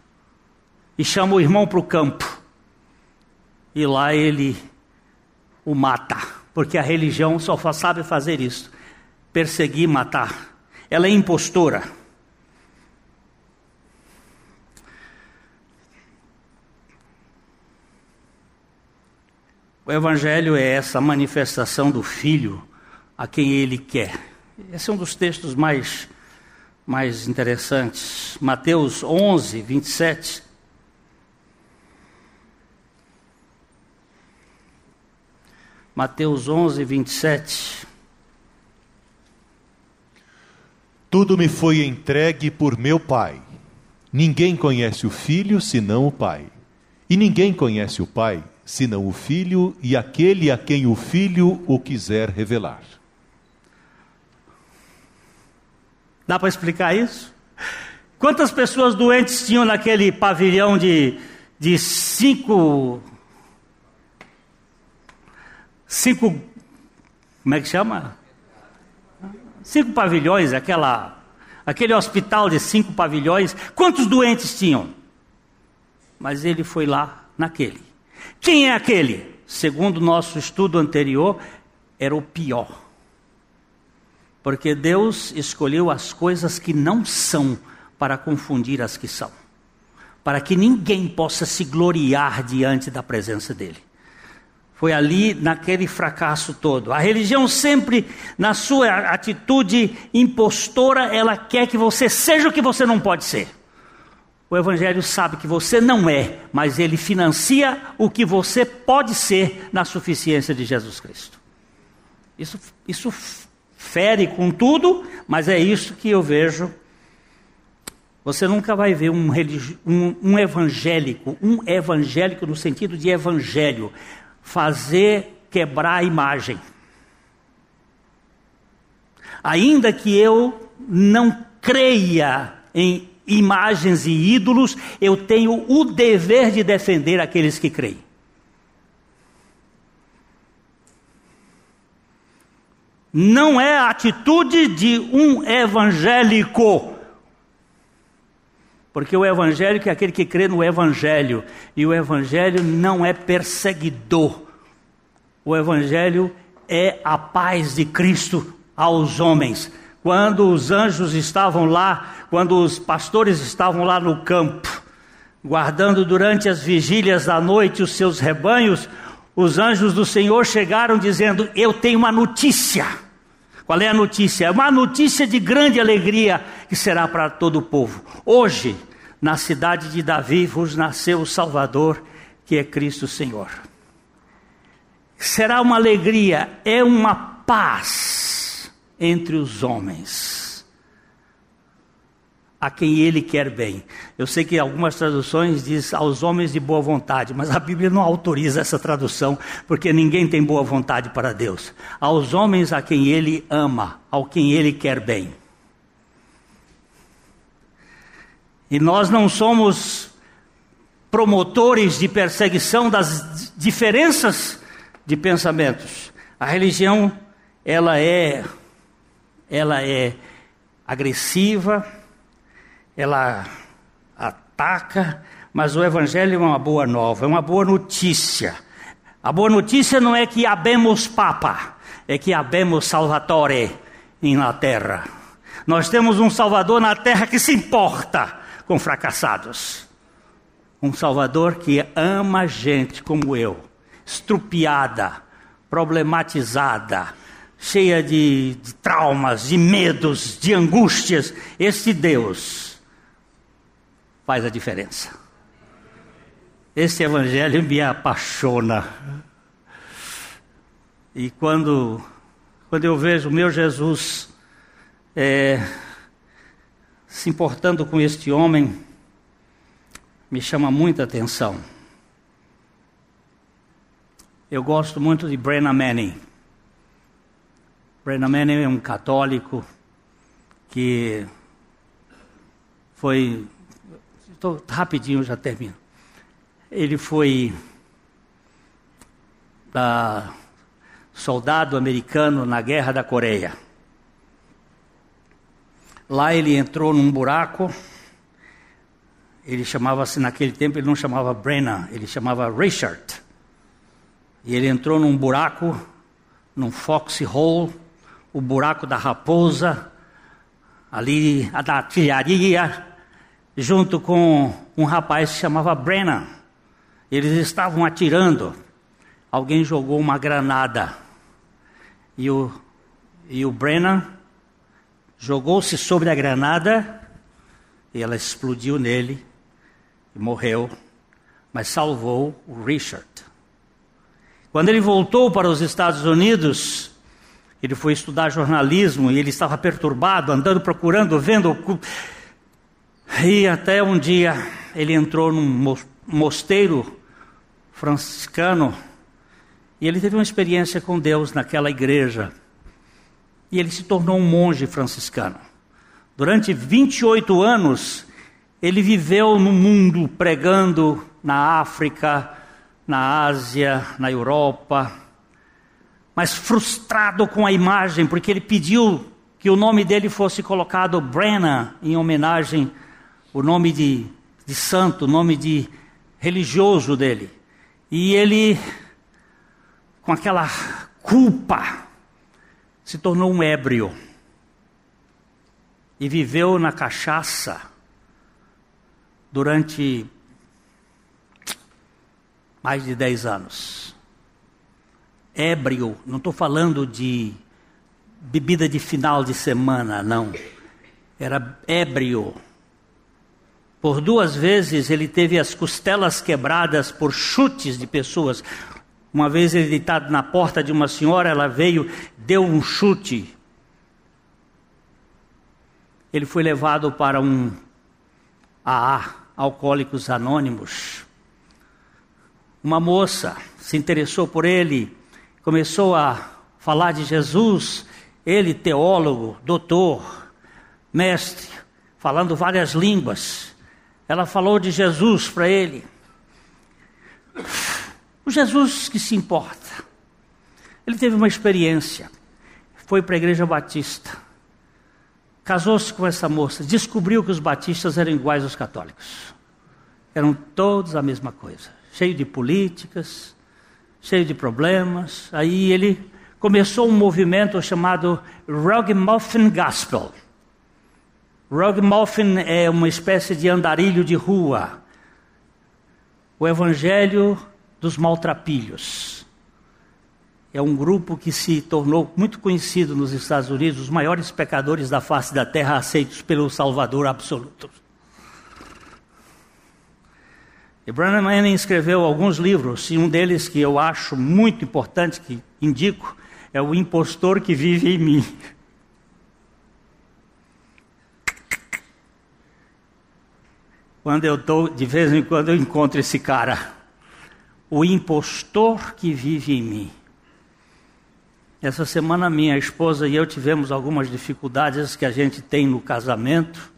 E chama o irmão para o campo. E lá ele o mata. Porque a religião só sabe fazer isso: perseguir, matar. Ela é impostora. O Evangelho é essa manifestação do Filho a quem ele quer. Esse é um dos textos mais, mais interessantes. Mateus 11, 27. Mateus 11, 27. Tudo me foi entregue por meu Pai. Ninguém conhece o Filho senão o Pai. E ninguém conhece o Pai senão o Filho e aquele a quem o Filho o quiser revelar. Dá para explicar isso? Quantas pessoas doentes tinham naquele pavilhão de, de cinco. Cinco. Como é que chama? Cinco pavilhões, aquela, aquele hospital de cinco pavilhões. Quantos doentes tinham? Mas ele foi lá naquele. Quem é aquele? Segundo nosso estudo anterior, era o pior. Porque Deus escolheu as coisas que não são para confundir as que são. Para que ninguém possa se gloriar diante da presença dele. Foi ali naquele fracasso todo. A religião sempre, na sua atitude impostora, ela quer que você seja o que você não pode ser. O Evangelho sabe que você não é, mas ele financia o que você pode ser na suficiência de Jesus Cristo. Isso, isso fere com tudo, mas é isso que eu vejo. Você nunca vai ver um, um, um evangélico, um evangélico no sentido de evangelho, fazer quebrar a imagem. Ainda que eu não creia em imagens e ídolos, eu tenho o dever de defender aqueles que creem. Não é a atitude de um evangélico. Porque o evangélico é aquele que crê no evangelho, e o evangelho não é perseguidor. O evangelho é a paz de Cristo aos homens quando os anjos estavam lá, quando os pastores estavam lá no campo, guardando durante as vigílias da noite os seus rebanhos, os anjos do Senhor chegaram dizendo: Eu tenho uma notícia. Qual é a notícia? É uma notícia de grande alegria que será para todo o povo. Hoje, na cidade de Davi, vos nasceu o Salvador, que é Cristo Senhor. Será uma alegria, é uma paz entre os homens, a quem ele quer bem. Eu sei que algumas traduções diz aos homens de boa vontade, mas a Bíblia não autoriza essa tradução, porque ninguém tem boa vontade para Deus. Aos homens a quem ele ama, ao quem ele quer bem. E nós não somos promotores de perseguição das diferenças de pensamentos. A religião, ela é ela é agressiva, ela ataca, mas o Evangelho é uma boa nova, é uma boa notícia. A boa notícia não é que habemos Papa, é que habemos Salvatore na terra. Nós temos um Salvador na terra que se importa com fracassados. Um Salvador que ama gente como eu, estrupiada, problematizada, cheia de, de traumas, de medos, de angústias, esse Deus faz a diferença. Esse evangelho me apaixona. E quando, quando eu vejo o meu Jesus é, se importando com este homem, me chama muita atenção. Eu gosto muito de Brenna Manning. Brennan Manning é um católico que foi. Estou rapidinho, já termino. Ele foi da, soldado americano na Guerra da Coreia. Lá ele entrou num buraco. Ele chamava-se, naquele tempo, ele não chamava Brennan, ele chamava Richard. E ele entrou num buraco, num foxhole, o buraco da raposa, ali da artilharia, junto com um rapaz que se chamava Brennan. Eles estavam atirando. alguém jogou uma granada e o, e o Brennan jogou-se sobre a granada e ela explodiu nele e morreu, mas salvou o Richard. Quando ele voltou para os Estados Unidos, ele foi estudar jornalismo e ele estava perturbado, andando, procurando, vendo. E até um dia ele entrou num mosteiro franciscano e ele teve uma experiência com Deus naquela igreja. E ele se tornou um monge franciscano. Durante 28 anos, ele viveu no mundo pregando na África, na Ásia, na Europa, mas frustrado com a imagem, porque ele pediu que o nome dele fosse colocado Brennan, em homenagem ao nome de, de santo, o nome de religioso dele. E ele, com aquela culpa, se tornou um ébrio e viveu na cachaça durante mais de 10 anos. Ébrio, não estou falando de bebida de final de semana, não. Era ébrio. Por duas vezes ele teve as costelas quebradas por chutes de pessoas. Uma vez ele deitado na porta de uma senhora, ela veio, deu um chute ele foi levado para um AA, Alcoólicos Anônimos. Uma moça se interessou por ele, começou a falar de Jesus, ele, teólogo, doutor, mestre, falando várias línguas. Ela falou de Jesus para ele. O Jesus que se importa. Ele teve uma experiência, foi para a igreja batista Casou-se com essa moça, descobriu que os batistas eram iguais aos católicos. Eram todos a mesma coisa, cheio de políticas, cheio de problemas. Aí ele começou um movimento chamado Rugmuffin Gospel. Rugmuffin é uma espécie de andarilho de rua. O evangelho dos maltrapilhos é um grupo que se tornou muito conhecido nos Estados Unidos, os maiores pecadores da face da terra aceitos pelo Salvador absoluto. E Branham Manning escreveu alguns livros, e um deles que eu acho muito importante, que indico, é O Impostor que Vive em Mim. Quando eu estou, de vez em quando eu encontro esse cara, o impostor que vive em mim. Essa semana minha esposa e eu tivemos algumas dificuldades que a gente tem no casamento.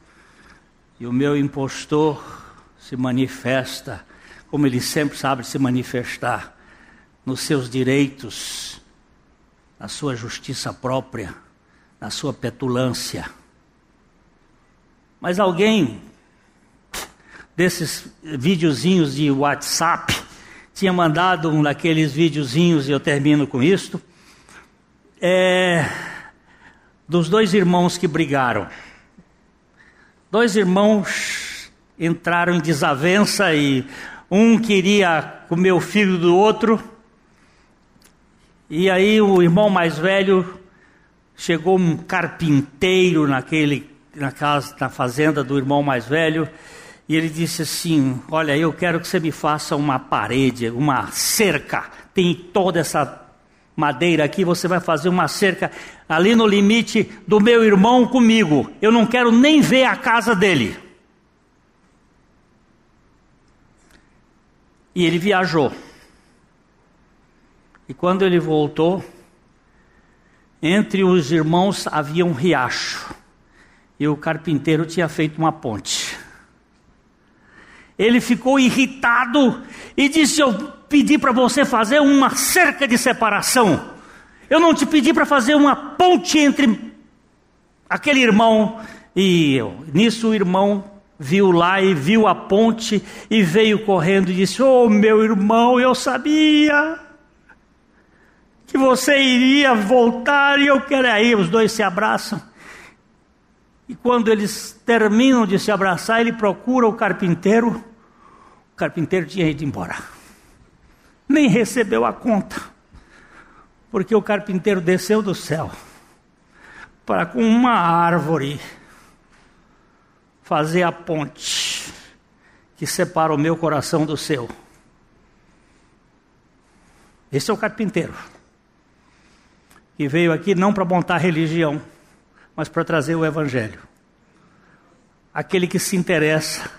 E o meu impostor se manifesta, como ele sempre sabe se manifestar, nos seus direitos, na sua justiça própria, na sua petulância. Mas alguém desses videozinhos de WhatsApp tinha mandado um daqueles videozinhos, e eu termino com isto, é, dos dois irmãos que brigaram. Dois irmãos entraram em desavença e um queria comer o filho do outro. E aí o irmão mais velho chegou um carpinteiro naquele na casa na fazenda do irmão mais velho e ele disse assim: "Olha, eu quero que você me faça uma parede, uma cerca. Tem toda essa madeira aqui, você vai fazer uma cerca ali no limite do meu irmão comigo. Eu não quero nem ver a casa dele. E ele viajou. E quando ele voltou, entre os irmãos havia um riacho. E o carpinteiro tinha feito uma ponte. Ele ficou irritado e disse: Eu pedi para você fazer uma cerca de separação. Eu não te pedi para fazer uma ponte entre aquele irmão e eu. Nisso o irmão viu lá e viu a ponte e veio correndo e disse: Oh, meu irmão, eu sabia que você iria voltar e eu quero. Aí os dois se abraçam. E quando eles terminam de se abraçar, ele procura o carpinteiro. Carpinteiro tinha ido embora. nem recebeu a conta, porque o carpinteiro desceu do céu para com uma árvore fazer a ponte que separa o meu coração do seu. Esse é o carpinteiro. Que veio aqui não para montar religião, mas para trazer o evangelho. Aquele que se interessa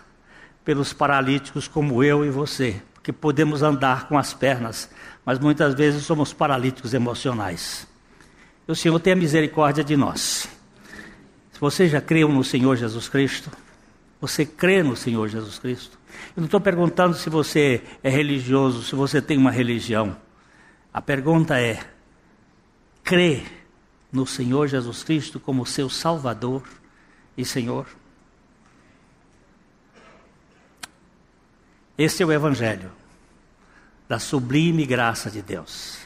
pelos paralíticos como eu e você, porque podemos andar com as pernas, mas muitas vezes somos paralíticos emocionais. O Senhor tenha misericórdia de nós. Se você já creu no Senhor Jesus Cristo, você crê no Senhor Jesus Cristo. Eu não estou perguntando se você é religioso, se você tem uma religião. A pergunta é: crê no Senhor Jesus Cristo como seu Salvador e Senhor? Esse é o Evangelho da sublime graça de Deus.